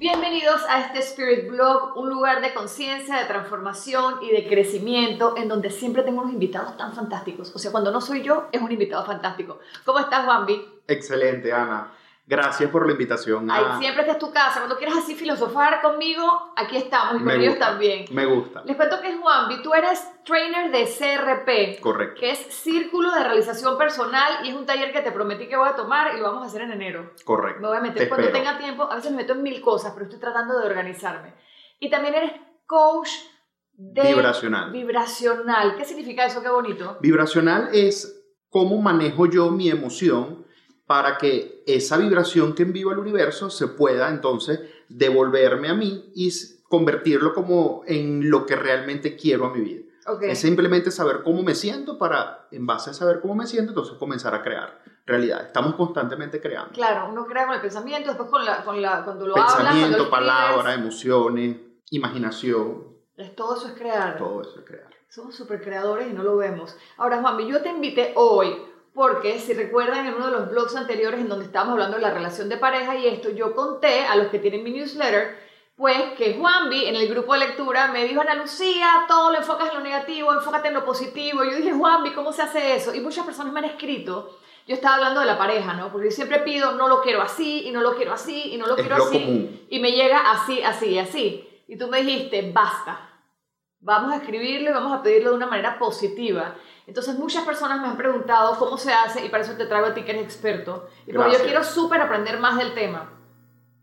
Bienvenidos a este Spirit Blog, un lugar de conciencia, de transformación y de crecimiento en donde siempre tengo unos invitados tan fantásticos. O sea, cuando no soy yo, es un invitado fantástico. ¿Cómo estás, Bambi? Excelente, Ana. Gracias por la invitación. Ay, siempre que es tu casa. Cuando quieras así filosofar conmigo, aquí estamos y con ellos también. Me gusta. Les cuento que es Juanvi. Tú eres trainer de CRP. Correcto. Que es Círculo de Realización Personal y es un taller que te prometí que voy a tomar y lo vamos a hacer en enero. Correcto. Me voy a meter cuando tenga tiempo. A veces me meto en mil cosas, pero estoy tratando de organizarme. Y también eres coach de... Vibracional. Vibracional. ¿Qué significa eso? Qué bonito. Vibracional es cómo manejo yo mi emoción para que esa vibración que envío al universo se pueda entonces devolverme a mí y convertirlo como en lo que realmente quiero a mi vida. Es simplemente saber cómo me siento para, en base a saber cómo me siento, entonces comenzar a crear realidad. Estamos constantemente creando. Claro, uno crea con el pensamiento, después con la, con la, cuando lo pensamiento, hablas, palabra, emociones, imaginación. Es, todo eso es crear. Todo eso es crear. Somos súper creadores y no lo vemos. Ahora, Juanmi, yo te invité hoy porque si recuerdan en uno de los blogs anteriores en donde estábamos hablando de la relación de pareja y esto, yo conté a los que tienen mi newsletter, pues que Juanvi en el grupo de lectura me dijo, Ana Lucía, todo lo enfocas en lo negativo, enfócate en lo positivo. Yo dije, Juanvi, ¿cómo se hace eso? Y muchas personas me han escrito, yo estaba hablando de la pareja, ¿no? Porque yo siempre pido, no lo quiero así, y no lo quiero así, y no lo quiero así. Y me llega así, así, así. Y tú me dijiste, basta. Vamos a escribirlo y vamos a pedirlo de una manera positiva. Entonces muchas personas me han preguntado cómo se hace y para eso te traigo a ti que eres experto. Y porque yo quiero súper aprender más del tema.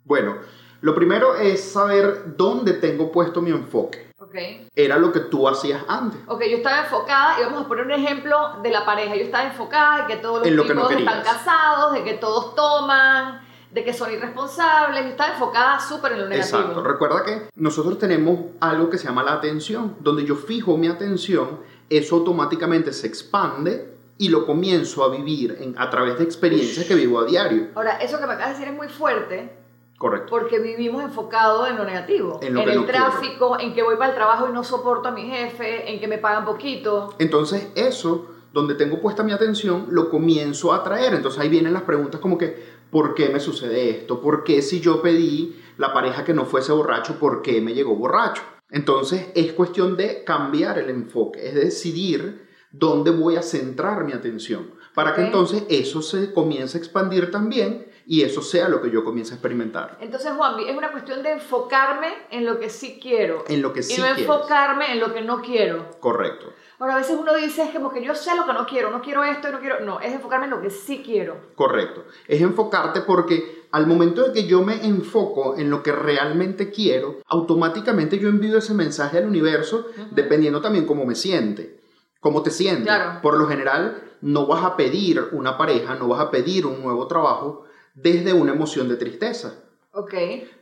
Bueno, lo primero es saber dónde tengo puesto mi enfoque. Okay. Era lo que tú hacías antes. Ok, yo estaba enfocada, y vamos a poner un ejemplo de la pareja. Yo estaba enfocada en que todos los tipos están casados, de que todos toman, de que son irresponsables. Estaba enfocada súper en lo negativo. Exacto. Recuerda que nosotros tenemos algo que se llama la atención, donde yo fijo mi atención eso automáticamente se expande y lo comienzo a vivir en, a través de experiencias que vivo a diario. Ahora, eso que me acabas de decir es muy fuerte. Correcto. Porque vivimos enfocados en lo negativo. En, el tráfico, en que voy para el trabajo y no soporto a mi jefe, en que me pagan poquito. Entonces, eso, donde tengo puesta mi atención, lo comienzo a traer. Entonces, ahí vienen las preguntas como que, ¿por qué me sucede esto? ¿Por qué si yo pedí la pareja que no fuese borracho, por qué me llegó borracho? Entonces es cuestión de cambiar el enfoque, es decidir dónde voy a centrar mi atención, para que entonces eso se comience a expandir también y eso sea lo que yo comience a experimentar. Entonces, Juan, es una cuestión de enfocarme en lo que sí quiero. En lo que sí Y no enfocarme en lo que no quiero. Correcto. Ahora, a veces uno dice, es como que yo sé lo que no quiero, no quiero esto no quiero... No, es enfocarme en lo que sí quiero. Correcto. Es enfocarte porque al momento de que yo me enfoco en lo que realmente quiero, automáticamente yo envío ese mensaje al universo dependiendo también cómo me siente, cómo te sientes. Claro. Por lo general, no vas a pedir una pareja, no vas a pedir un nuevo trabajo desde una emoción de tristeza. Ok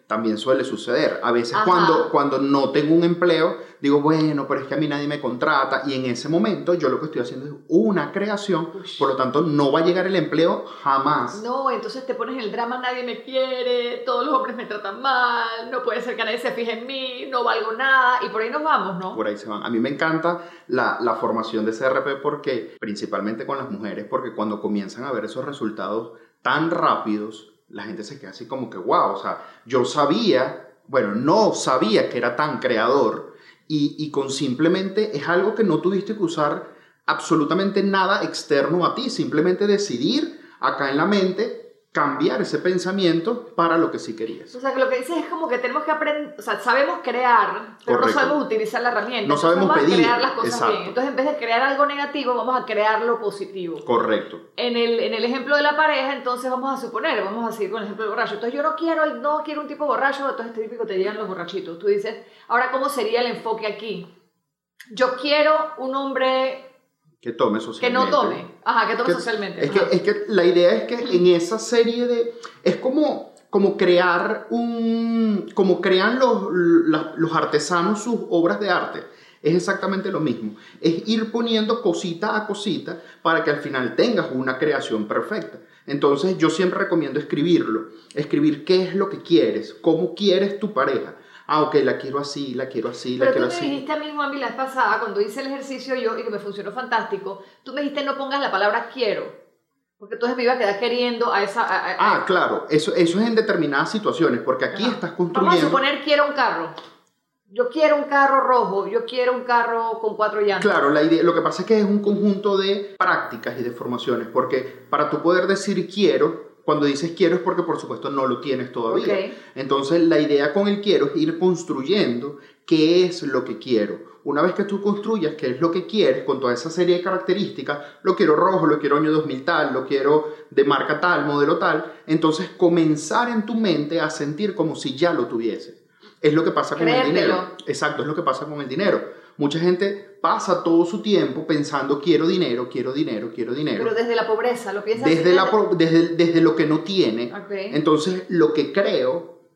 también suele suceder. A veces cuando, cuando no tengo un empleo, digo, bueno, pero es que a mí nadie me contrata y en ese momento yo lo que estoy haciendo es una creación, por lo tanto no va a llegar el empleo jamás. No, entonces te pones el drama, nadie me quiere, todos los hombres me tratan mal, no puede ser que nadie se fije en mí, no valgo nada y por ahí nos vamos, ¿no? Por ahí se van. A mí me encanta la, la formación de CRP porque, principalmente con las mujeres, porque cuando comienzan a ver esos resultados tan rápidos, la gente se queda así como que, wow, o sea, yo sabía, bueno, no sabía que era tan creador y, y con simplemente es algo que no tuviste que usar absolutamente nada externo a ti, simplemente decidir acá en la mente cambiar ese pensamiento para lo que sí querías. O sea, que lo que dices es como que tenemos que aprender, o sea, sabemos crear, pero no sabemos utilizar la herramienta. No sabemos vamos pedir. A crear las cosas bien. Entonces, en vez de crear algo negativo, vamos a crear lo positivo. Correcto. En el, en el ejemplo de la pareja, entonces vamos a suponer, vamos a seguir con el ejemplo del borracho. Entonces, yo no quiero, no quiero un tipo borracho, entonces este típico te llegan los borrachitos. Tú dices, ahora, ¿cómo sería el enfoque aquí? Yo quiero un hombre que tome socialmente. Que no tome. Ajá, que tome socialmente. Es que, es que la idea es que en esa serie de... Es como, como crear un... Como crean los, los artesanos sus obras de arte. Es exactamente lo mismo. Es ir poniendo cosita a cosita para que al final tengas una creación perfecta. Entonces yo siempre recomiendo escribirlo, escribir qué es lo que quieres, cómo quieres tu pareja. Ah, ok, la quiero así, la quiero así, la Pero quiero tú me así. dijiste a mí, Juan, la vez pasada, cuando hice el ejercicio yo y que me funcionó fantástico, tú me dijiste no pongas la palabra quiero, porque entonces me iba a quedar queriendo a esa... a- a- Ah, claro, eso, eso es en determinadas situaciones, porque aquí Ajá. estás Vamos a construyendo... suponer quiero un carro. Yo quiero un carro rojo, yo quiero un carro con cuatro llantas. Claro, la idea, lo que pasa es que es un conjunto de prácticas y de formaciones, porque para tú poder decir quiero, cuando dices quiero es porque por supuesto no lo tienes todavía. Entonces la idea con el quiero es ir construyendo qué es lo que quiero. Una vez que tú construyas qué es lo que quieres con toda esa serie de características, lo quiero rojo, lo quiero año 2000 tal, lo quiero de marca tal, modelo tal, entonces comenzar en tu mente a sentir como si ya lo tuvieses. Es lo que pasa con el dinero. Exacto, es lo que pasa con el dinero. Mucha gente pasa todo su tiempo pensando quiero dinero, quiero dinero, quiero dinero. Pero desde la pobreza, ¿lo piensas Desde, la, desde, desde lo que no tiene. Ok. Entonces, lo que creo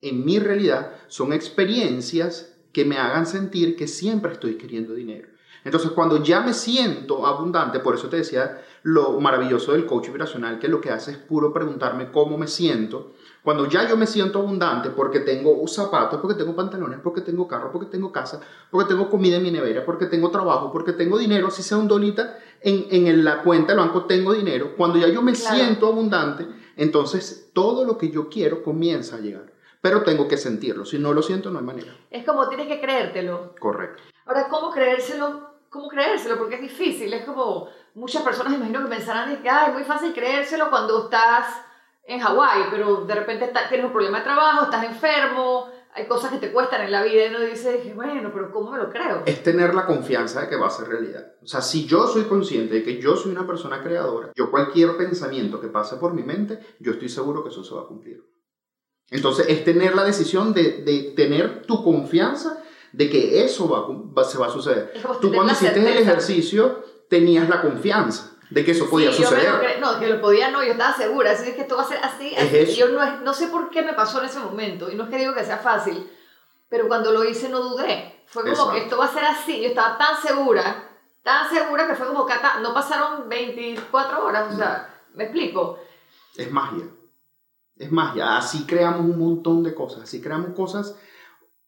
en mi realidad son experiencias que me hagan sentir que siempre estoy queriendo dinero. Entonces, cuando ya me siento abundante, por eso te decía lo maravilloso del coach vibracional, que lo que hace es puro preguntarme cómo me siento. Cuando ya yo me siento abundante porque tengo zapatos, porque tengo pantalones, porque tengo carro, porque tengo casa, porque tengo comida en mi nevera, porque tengo trabajo, porque tengo dinero, si sea un dolita, en, en la cuenta del banco tengo dinero. Cuando ya yo me Claro. siento abundante, entonces todo lo que yo quiero comienza a llegar. Pero tengo que sentirlo. Si no lo siento, no hay manera. Es como tienes que creértelo. Correcto. Ahora, ¿cómo creérselo? ¿Cómo creérselo? Porque es difícil. Es como muchas personas, imagino que pensarán de que "Ay, es muy fácil creérselo cuando estás en Hawái, pero de repente está- tienes un problema de trabajo, estás enfermo, hay cosas que te cuestan en la vida y uno dice, bueno, pero ¿cómo me lo creo? Es tener la confianza de que va a ser realidad. O sea, si yo soy consciente de que yo soy una persona creadora, yo cualquier pensamiento que pase por mi mente, yo estoy seguro que eso se va a cumplir. Entonces, es tener la decisión de, de tener tu confianza de que eso va, va- se va a suceder. Tú cuando hiciste el ejercicio tenías la confianza de que eso podía Sí, yo suceder. cre- no, que lo podía no, yo estaba segura, así es que esto va a ser así, Es así. eso. Y yo no, es- no sé por qué me pasó en ese momento, y no es que digo que sea fácil, pero cuando lo hice no dudé, fue como Exacto. que esto va a ser así, yo estaba tan segura, tan segura que fue como que no pasaron 24 horas, o sea, me explico. Es magia. Es magia. Así creamos un montón de cosas. Así creamos cosas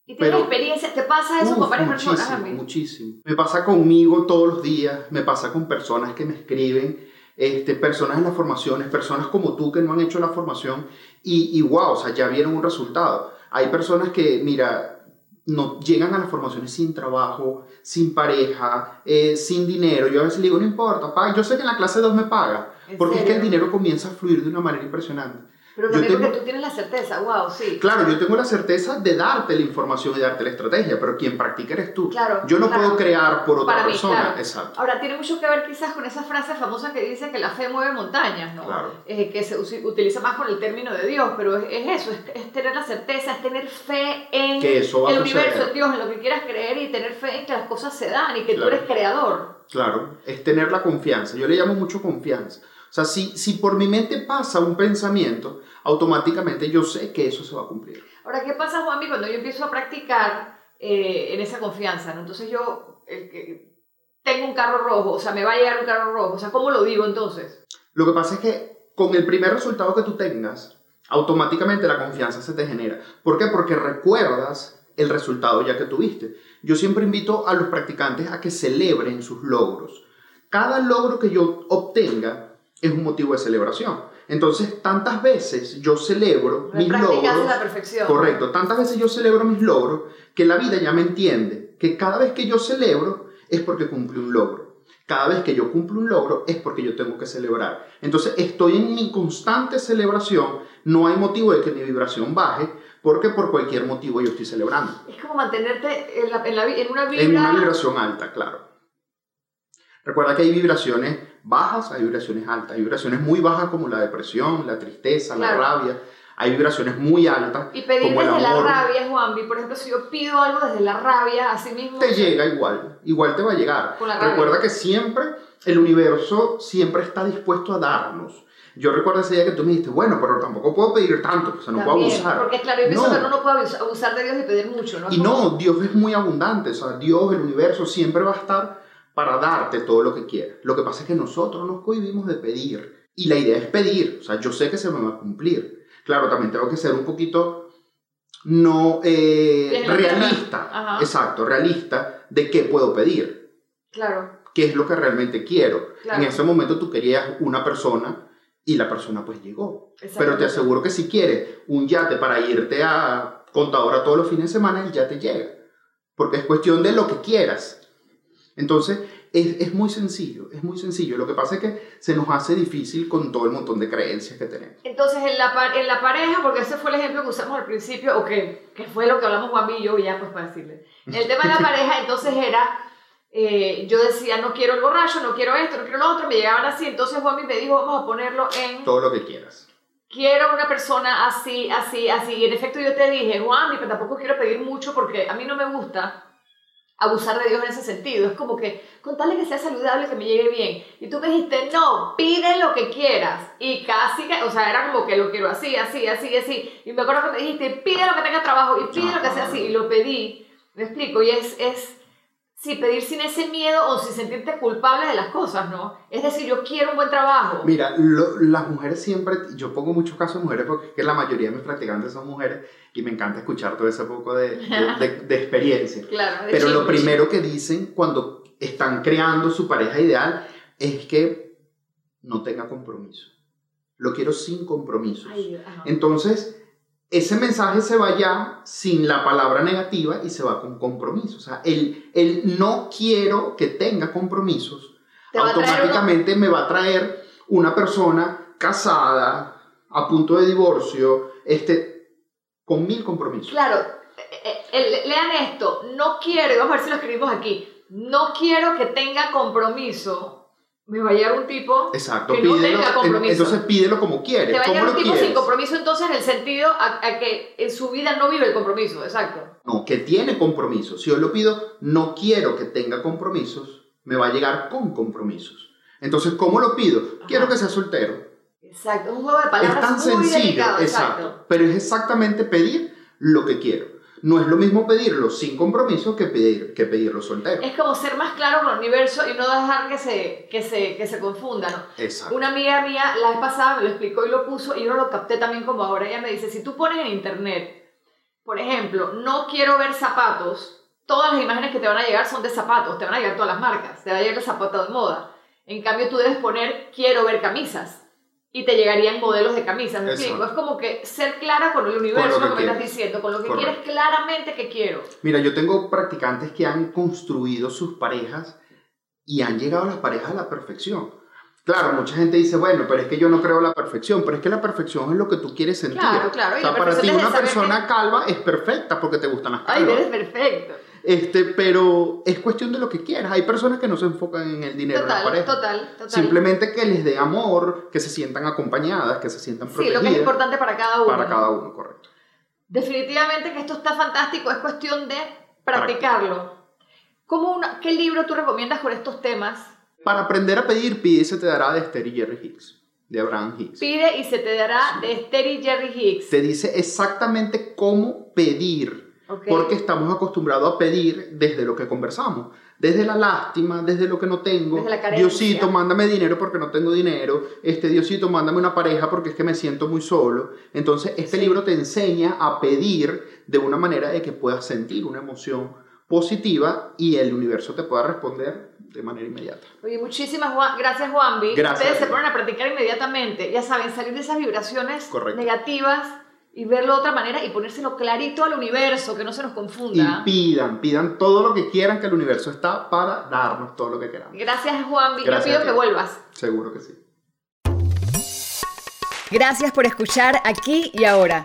Y tienes Pero- experiencia, te pasa eso con Uf, varias personas a muchísimo, muchísimo. Me pasa conmigo todos los días, me pasa con personas que me escriben, este, personas en las formaciones, personas como tú que no han hecho la formación y, y wow, o sea, ya vieron un resultado. Hay personas que, mira, no llegan a las formaciones sin trabajo, sin pareja, eh, sin dinero. Yo a veces le digo, no importa, pa, yo sé que en la clase 2 me paga, ¿En porque es que el dinero comienza a fluir de una manera impresionante. Pero también tengo- porque tú tienes la certeza, wow, sí. Claro, yo tengo la certeza de darte la información y darte la estrategia, pero quien practica eres tú. Claro, yo no claro. puedo crear por otra mí, persona. claro. Exacto. Ahora, tiene mucho que ver quizás con esa frase famosa que dice que la fe mueve montañas, ¿no? Claro. Eh, que se utiliza más con el término de Dios, pero es, es eso, es, es tener la certeza, es tener fe en Que eso va el universo, en Dios, en lo que quieras creer y tener fe en que las cosas se dan y que Claro. tú eres creador. Claro, es tener la confianza. Yo le llamo mucho confianza. O sea, si, si por mi mente pasa un pensamiento, automáticamente yo sé que eso se va a cumplir. Ahora, ¿qué pasa, Juanmi, cuando yo empiezo a practicar eh, en esa confianza? ¿no? Entonces yo eh, tengo un carro rojo, o sea, me va a llegar un carro rojo, o sea, ¿cómo lo digo entonces? Lo que pasa es que con el primer resultado que tú tengas, automáticamente la confianza se te genera. ¿Por qué? Porque recuerdas el resultado ya que tuviste. Yo siempre invito a los practicantes a que celebren sus logros. Cada logro que yo obtenga es un motivo de celebración. Entonces, tantas veces yo celebro mis logros. la perfección. Correcto, tantas veces yo celebro mis logros que la vida ya me entiende que cada vez que yo celebro es porque cumplí un logro. Cada vez que yo cumplo un logro es porque yo tengo que celebrar. Entonces estoy en mi constante celebración, no hay motivo de que mi vibración baje porque por cualquier motivo yo estoy celebrando. Es como mantenerte en, la- en la en una vibra... En una vibración alta, claro. Recuerda que hay vibraciones bajas, hay vibraciones altas, hay vibraciones muy bajas como la depresión, la tristeza, Claro. la rabia. Hay vibraciones muy altas Y pedir como el desde la rabia, Juanvi, por ejemplo, si yo pido algo desde la rabia, así mismo... te llega igual, igual te va a llegar. Recuerda que siempre el universo siempre está dispuesto a darnos. Yo recuerdo ese día que tú me dijiste, bueno, pero tampoco puedo pedir tanto, o sea, no puedo abusar. Porque claro, yo pienso No. que uno no puede abus- abusar de Dios y pedir mucho, ¿no? Y no, Dios es muy abundante, o sea, Dios, el universo siempre va a estar para darte todo lo que quieras. Lo que pasa es que nosotros nos cohibimos de pedir. Y la idea es pedir, o sea, yo sé que se me va a cumplir. Claro, también tengo que ser un poquito no eh, realista, exacto, realista de qué puedo pedir. Claro. ¿Qué es lo que realmente quiero? En ese momento tú querías una persona y la persona pues llegó. Pero te aseguro que si quieres un yate para irte a contadora todos los fines de semana, el yate llega. Porque es cuestión de lo que quieras. Entonces, es, es, muy sencillo, es muy sencillo. Lo que pasa es que se nos hace difícil con todo el montón de creencias que tenemos. Entonces, en la, en la pareja, porque ese fue el ejemplo que usamos al principio, o que, que fue lo que hablamos Juan y yo, ya pues para decirle. El tema de la pareja, entonces era, eh, yo decía, no quiero el borracho, no quiero esto, no quiero lo otro, me llegaban así, entonces Juan me dijo, vamos a ponerlo en... Todo lo que quieras. Quiero una persona así, así, así. Y en efecto yo te dije, Juan, pero tampoco quiero pedir mucho porque a mí no me gusta abusar de Dios en ese sentido. Es como que contarle que sea saludable, que me llegue bien. Y tú me dijiste, no, pide lo que quieras. Y casi que, o sea, era como que lo quiero así, así, así, así. Y me acuerdo que me dijiste, pide lo que tenga trabajo y pide lo que sea así. Y lo pedí. Me explico. Y es, es sí, pedir sin ese miedo o sin sentirte culpable de las cosas, ¿no? Es decir, yo quiero un buen trabajo. Mira, las mujeres siempre, yo pongo muchos casos de mujeres porque es que la mayoría de mis practicantes son mujeres y me encanta escuchar todo ese poco de, de, experiencia. Claro, Pero lo primero que dicen cuando están creando su pareja ideal es que no tenga compromiso. Lo quiero sin compromisos. Entonces, ese mensaje se va ya sin la palabra negativa y se va con compromiso. O sea, el, el no quiero que tenga compromisos, automáticamente me va a traer una persona casada, a punto de divorcio, este, con mil compromisos. Claro, eh, eh, lean esto, no quiero, vamos a ver si lo escribimos aquí, no quiero que tenga compromiso me va a llegar un tipo Exacto, que no tenga compromiso. Entonces pídelo como quieres. Te va a llegar un tipo sin compromiso entonces en el sentido a, que en su vida no vive el compromiso, exacto. No, que tiene compromiso. Si yo lo pido, no quiero que tenga compromisos, me va a llegar con compromisos. Entonces, ¿cómo lo pido? Quiero que sea soltero. Exacto, un juego de palabras es tan sencillo, exacto. Pero es exactamente pedir lo que quiero no es lo mismo pedirlo sin compromiso que, pedir, que pedirlo soltero. Es como ser más claro con el universo y no dejar que se, que se, que se confunda, ¿no? Exacto. Una amiga mía la vez pasada me lo explicó y lo puso y yo lo capté también como ahora. Ella me dice, si tú pones en internet, por ejemplo, no quiero ver zapatos, todas las imágenes que te van a llegar son de zapatos, te van a llegar todas las marcas, te va a llegar el zapato de moda. En cambio, tú debes poner quiero ver camisas y te llegarían modelos de camisas, ¿me explico? Es como que ser clara con el universo, lo que, me estás diciendo, con lo que quieres claramente que quiero. Mira, yo tengo practicantes que han construido sus parejas y han llegado a las parejas a la perfección. Claro, mucha gente dice, bueno, pero es que yo no creo la perfección, pero es que la perfección es lo que tú quieres sentir. Claro, claro. o sea, para ti una persona calva es perfecta porque te gustan las calvas. Ay, eres perfecto. Este, pero es cuestión de lo que quieras. Hay personas que no se enfocan en el dinero total, de la pareja. Total, total. Simplemente que les dé amor, que se sientan acompañadas, que se sientan protegidas. Sí, lo que es importante para cada uno. Para cada uno, correcto. Definitivamente que esto está fantástico, es cuestión de practicarlo. ¿Cómo una, ¿Qué libro tú recomiendas con estos temas? Para aprender a pedir, pide y se te dará de Esther y Jerry Hicks, de Abraham Hicks. Pide y se te dará de Esther y Jerry Hicks. Te dice exactamente cómo pedir porque estamos acostumbrados a pedir desde lo que conversamos, desde la lástima, desde lo que no tengo. Diosito, mándame dinero porque no tengo dinero. Este Diosito, mándame una pareja porque es que me siento muy solo. Entonces, este libro te enseña a pedir de una manera de que puedas sentir una emoción positiva y el universo te pueda responder de manera inmediata. Oye, muchísimas gracias Juanvi. Gracias. Ustedes se ponen a practicar inmediatamente. Ya saben, salir de esas vibraciones negativas y verlo de otra manera y ponérselo clarito al universo, que no se nos confunda. Y pidan, pidan todo lo que quieran, que el universo está para darnos todo lo que queramos. Gracias, Juan. Yo pido que vuelvas. Seguro que sí. Gracias por escuchar aquí y ahora.